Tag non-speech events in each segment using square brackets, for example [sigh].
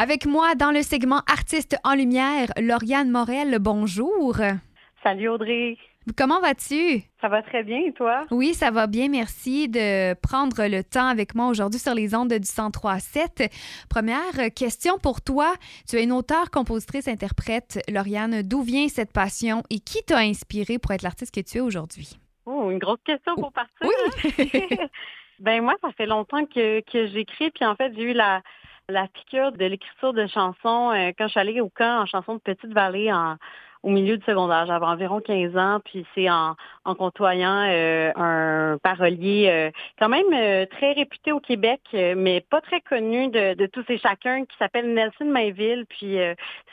Avec moi dans le segment Artistes en lumière, Lauriane Morel, bonjour. Salut Audrey. Comment vas-tu? Ça va très bien et toi? Oui, ça va bien. Merci de prendre le temps avec moi aujourd'hui sur les ondes du 1037. Première question pour toi. Tu es une auteure, compositrice, interprète. Lauriane, d'où vient cette passion et qui t'a inspiré pour être l'artiste que tu es aujourd'hui? Oh, une grosse question pour partir. Oui. [laughs] ben moi, ça fait longtemps que, que j'écris, puis en fait, j'ai eu la, la piqûre de l'écriture de chansons euh, quand je suis allée au camp en chanson de Petite Vallée en au milieu du secondaire. J'avais environ 15 ans, puis c'est en, en côtoyant euh, un parolier euh, quand même euh, très réputé au Québec, mais pas très connu de, de tous et chacun, qui s'appelle Nelson Mainville. Puis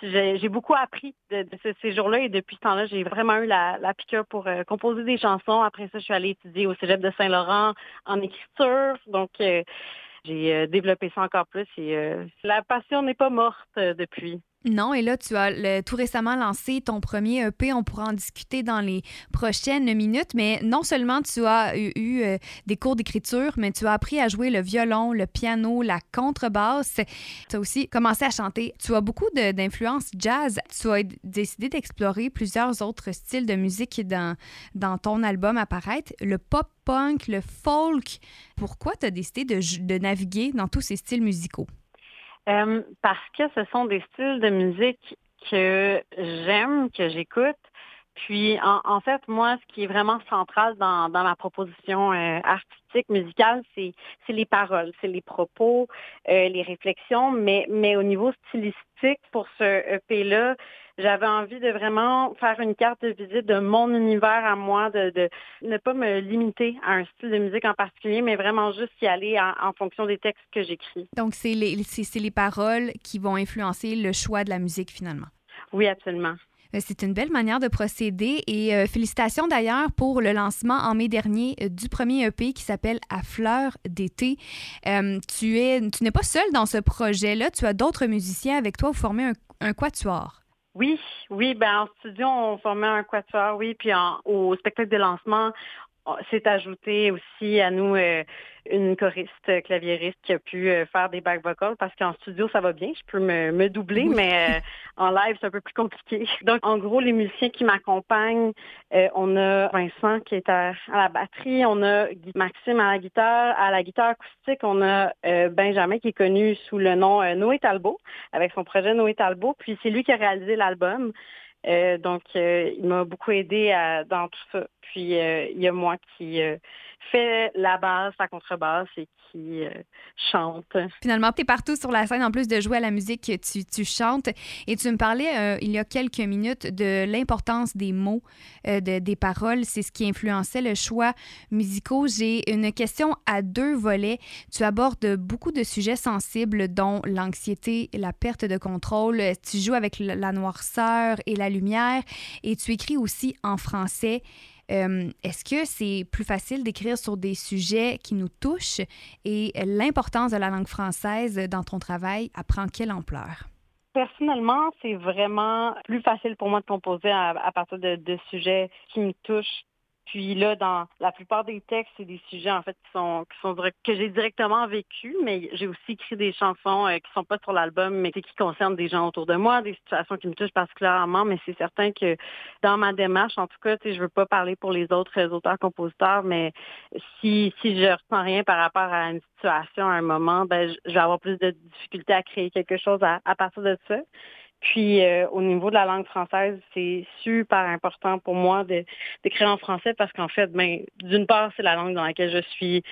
j'ai beaucoup appris de, de ce séjour-là et depuis ce temps-là, j'ai vraiment eu la, la piqûre pour composer des chansons. Après ça, je suis allée étudier au Cégep de Saint-Laurent en écriture. Donc, j'ai développé ça encore plus et la passion n'est pas morte depuis. Non, et là, tu as tout récemment lancé ton premier EP. On pourra en discuter dans les prochaines minutes. Mais non seulement tu as eu, euh, des cours d'écriture, mais tu as appris à jouer le violon, le piano, la contrebasse. Tu as aussi commencé à chanter. Tu as beaucoup d'influence jazz. Tu as décidé d'explorer plusieurs autres styles de musique dans, dans ton album apparaître. Le pop punk, le folk. Pourquoi tu as décidé de, de naviguer dans tous ces styles musicaux? Euh, parce que ce sont des styles de musique que j'aime, que j'écoute. Puis, en, fait, moi, ce qui est vraiment central dans, dans ma proposition euh, artistique, musicale, c'est les paroles, c'est les propos, euh, les réflexions, mais, mais au niveau stylistique, pour ce EP-là, j'avais envie de vraiment faire une carte de visite de mon univers à moi, de, de ne pas me limiter à un style de musique en particulier, mais vraiment juste y aller en, fonction des textes que j'écris. Donc, c'est les, les paroles qui vont influencer le choix de la musique finalement. Oui, absolument. Euh, c'est une belle manière de procéder et euh, félicitations d'ailleurs pour le lancement en mai dernier euh, du premier EP qui s'appelle À fleur d'été. tu es, tu n'es pas seul dans ce projet-là, tu as d'autres musiciens avec toi, vous formez un, un quatuor? Oui, oui, ben en studio, on formait un quatuor, oui, puis au spectacle de lancement, s'est ajouté aussi à nous euh, une choriste claviériste qui a pu euh, faire des back vocals parce qu'en studio ça va bien, je peux me, doubler, mais euh, en live c'est un peu plus compliqué. [laughs] Donc en gros les musiciens qui m'accompagnent, on a Vincent qui est à, la batterie, on a Maxime à la guitare, à la guitare acoustique on a Benjamin qui est connu sous le nom Noé Talbot avec son projet Noé Talbot, puis c'est lui qui a réalisé l'album. Donc, il m'a beaucoup aidé dans tout ça. Puis euh, il y a moi qui euh, fait la basse, la contrebasse et qui euh, chante. Finalement, tu es partout sur la scène. En plus de jouer à la musique, tu, tu chantes. Et tu me parlais il y a quelques minutes de l'importance des mots, de, des paroles. C'est ce qui influençait le choix musicaux. J'ai une question à deux volets. Tu abordes beaucoup de sujets sensibles, dont l'anxiété, la perte de contrôle. Tu joues avec la noirceur et la lumière. Et tu écris aussi en français. Euh, est-ce que c'est plus facile d'écrire sur des sujets qui nous touchent et l'importance de la langue française dans ton travail apprend quelle ampleur? Personnellement, c'est vraiment plus facile pour moi de composer à, partir de, de, sujets qui me touchent puis là, dans la plupart des textes, c'est des sujets en fait qui sont qui sont que j'ai directement vécu, mais j'ai aussi écrit des chansons euh, qui sont pas sur l'album, mais qui concernent des gens autour de moi, des situations qui me touchent particulièrement. Mais c'est certain que dans ma démarche, en tout cas, je veux pas parler pour les autres auteurs-compositeurs, mais si si je ressens rien par rapport à une situation à un moment, ben je vais avoir plus de difficultés à créer quelque chose à, à partir de ça. Puis euh, au niveau de la langue française, c'est super important pour moi d'écrire en français parce qu'en fait, ben, d'une part, c'est la langue dans laquelle je suis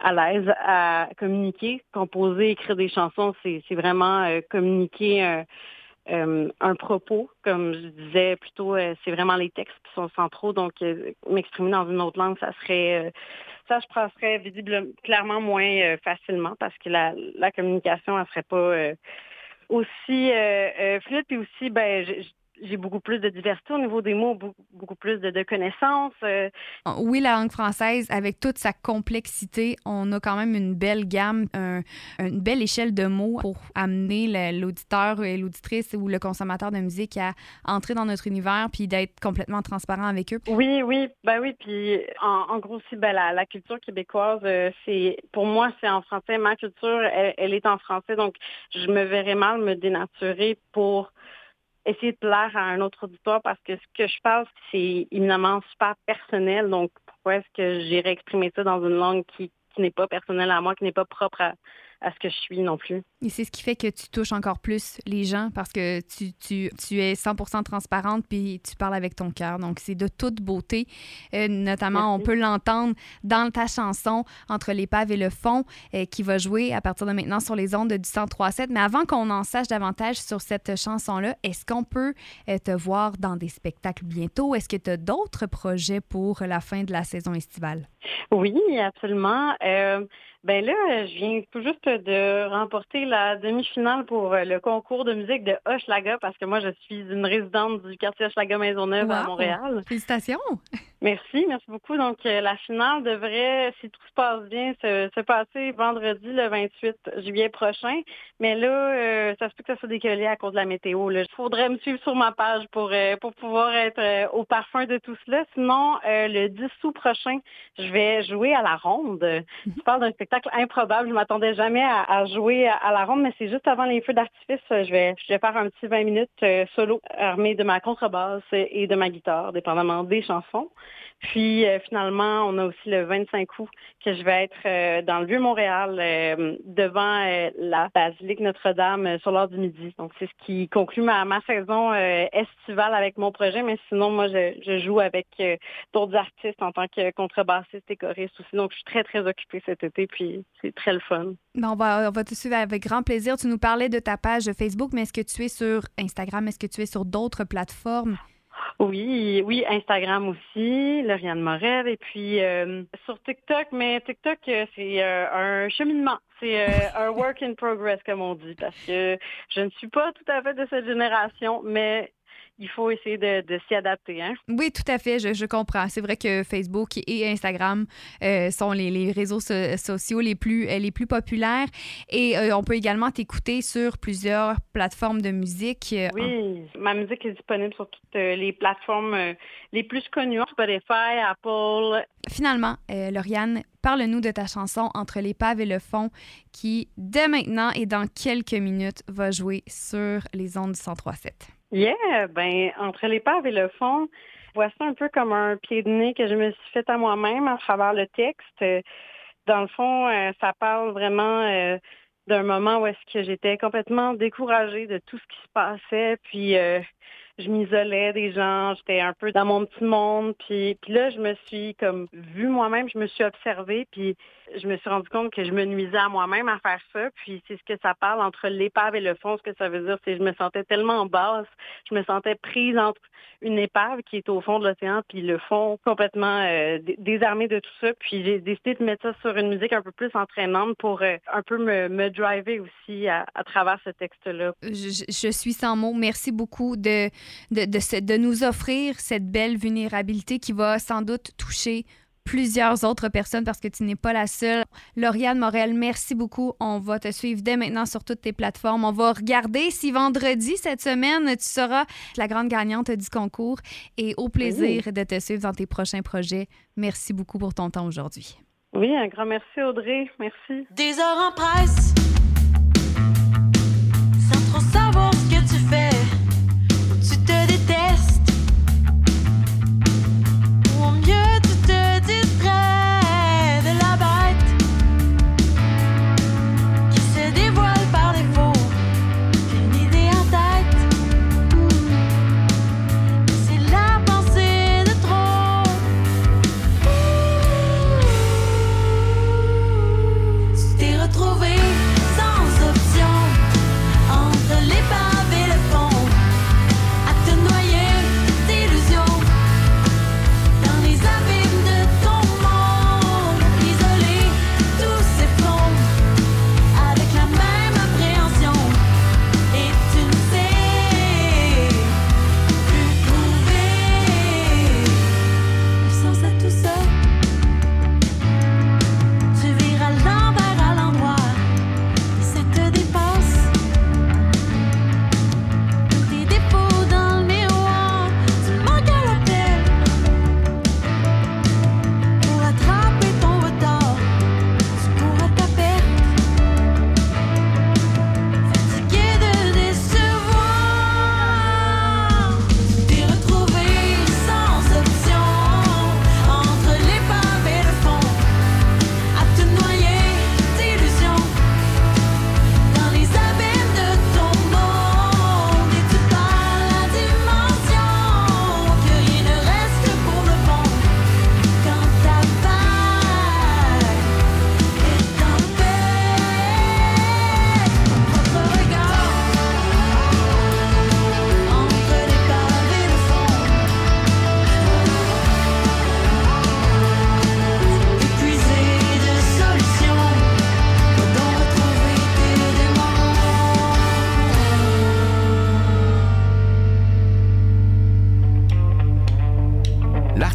à l'aise à communiquer, composer, écrire des chansons, c'est vraiment euh, communiquer un, euh, un, propos, comme je disais plutôt, c'est vraiment les textes qui sont centraux, donc m'exprimer dans une autre langue, ça serait ça je penserais visible clairement moins facilement parce que la, la communication, elle serait pas aussi euh, euh, fluide, puis aussi, ben, j'ai beaucoup plus de diversité au niveau des mots, beaucoup, plus de, connaissances. Euh. Oui, la langue française, avec toute sa complexité, on a quand même une belle gamme, une belle échelle de mots pour amener l'auditeur et l'auditrice ou le consommateur de musique à entrer dans notre univers puis d'être complètement transparent avec eux. Oui, oui, ben oui. Puis en, gros aussi, ben, la, culture québécoise, euh, c'est pour moi, c'est en français. Ma culture, elle, est en français, donc je me verrais mal me dénaturer pour essayer de plaire à un autre auditoire parce que ce que je parle, c'est éminemment super personnel. Donc, pourquoi est-ce que j'irais exprimer ça dans une langue qui, qui n'est pas personnelle à moi, qui n'est pas propre à, à ce que je suis non plus. Et c'est ce qui fait que tu touches encore plus les gens parce que tu, tu, tu es 100% transparente puis tu parles avec ton cœur. Donc, c'est de toute beauté. Euh, notamment, on peut l'entendre dans ta chanson Entre l'épave et le fond euh, qui va jouer à partir de maintenant sur les ondes du 103.7. Mais avant qu'on en sache davantage sur cette chanson-là, est-ce qu'on peut euh, te voir dans des spectacles bientôt? Est-ce que tu as d'autres projets pour la fin de la saison estivale? Oui, absolument. Ben là, je viens tout juste de remporter la demi-finale pour euh, le concours de musique de Hochelaga parce que moi, je suis une résidente du quartier Hochelaga Maisonneuve à Montréal. Félicitations! Merci, merci beaucoup. Donc, euh, la finale devrait, si tout se passe bien, se, passer vendredi le 28 juillet prochain. Mais là, euh, ça se peut que ça soit décollé à cause de la météo. Il faudrait me suivre sur ma page pour, pour pouvoir être au parfum de tout cela. Sinon, le 10 août prochain, je vais jouer à la ronde. Je parle d'un spectacle improbable. Je m'attendais jamais à, jouer à, la ronde, mais c'est juste avant les feux d'artifice. Je vais, je vais faire un petit 20 minutes euh, solo armé de ma contrebasse et de ma guitare, dépendamment des chansons. Puis euh, finalement, on a aussi le 25 août que je vais être euh, dans le Vieux-Montréal euh, devant la basilique Notre-Dame sur l'heure du midi. Donc c'est ce qui conclut ma, saison estivale avec mon projet. Mais sinon, moi, je, joue avec d'autres artistes en tant que contrebassiste et choriste aussi. Donc je suis très, très occupée cet été. Puis c'est très le fun. on, on va te suivre avec grand plaisir. Tu nous parlais de ta page Facebook, mais est-ce que tu es sur Instagram? Est-ce que tu es sur d'autres plateformes? Oui, oui, Instagram aussi, Lauriane Morel, et puis euh, sur TikTok, mais TikTok, euh, c'est euh, un cheminement. C'est un work in progress, comme on dit, parce que je ne suis pas tout à fait de cette génération, mais il faut essayer de, s'y adapter. Hein? Oui, tout à fait, je, comprends. C'est vrai que Facebook et Instagram euh, sont les, réseaux sociaux les plus, euh, les plus populaires et euh, on peut également t'écouter sur plusieurs plateformes de musique. Oui, ma musique est disponible sur toutes les plateformes les plus connues, Spotify, Apple. Finalement, Lauriane, parle-nous de ta chanson Entre l'épave et le fond qui, dès maintenant et dans quelques minutes, va jouer sur les ondes du 103.7. Yeah, ben entre l'épave et le fond, voici un peu comme un pied de nez que je me suis fait à moi-même à travers le texte. Dans le fond, euh, ça parle vraiment euh, d'un moment où est-ce que j'étais complètement découragée de tout ce qui se passait, puis euh, je m'isolais des gens, j'étais un peu dans mon petit monde, puis, puis là, je me suis comme vue moi-même, je me suis observée, puis je me suis rendu compte que je me nuisais à moi-même à faire ça, puis c'est ce que ça parle entre l'épave et le fond, ce que ça veut dire, c'est que je me sentais tellement basse, je me sentais prise entre une épave qui est au fond de l'océan, puis le fond complètement euh, désarmé de tout ça, puis j'ai décidé de mettre ça sur une musique un peu plus entraînante pour euh, un peu me, me driver aussi à, travers ce texte-là. Je, suis sans mots. Merci beaucoup de, de, de, de nous offrir cette belle vulnérabilité qui va sans doute toucher plusieurs autres personnes parce que tu n'es pas la seule. Lauriane Morel, merci beaucoup. On va te suivre dès maintenant sur toutes tes plateformes. On va regarder si vendredi, cette semaine, tu seras la grande gagnante du concours et au plaisir de te suivre dans tes prochains projets. Merci beaucoup pour ton temps aujourd'hui. Oui, un grand merci Audrey. Merci. Des heures en presse, sans trop savoir ce que tu fais.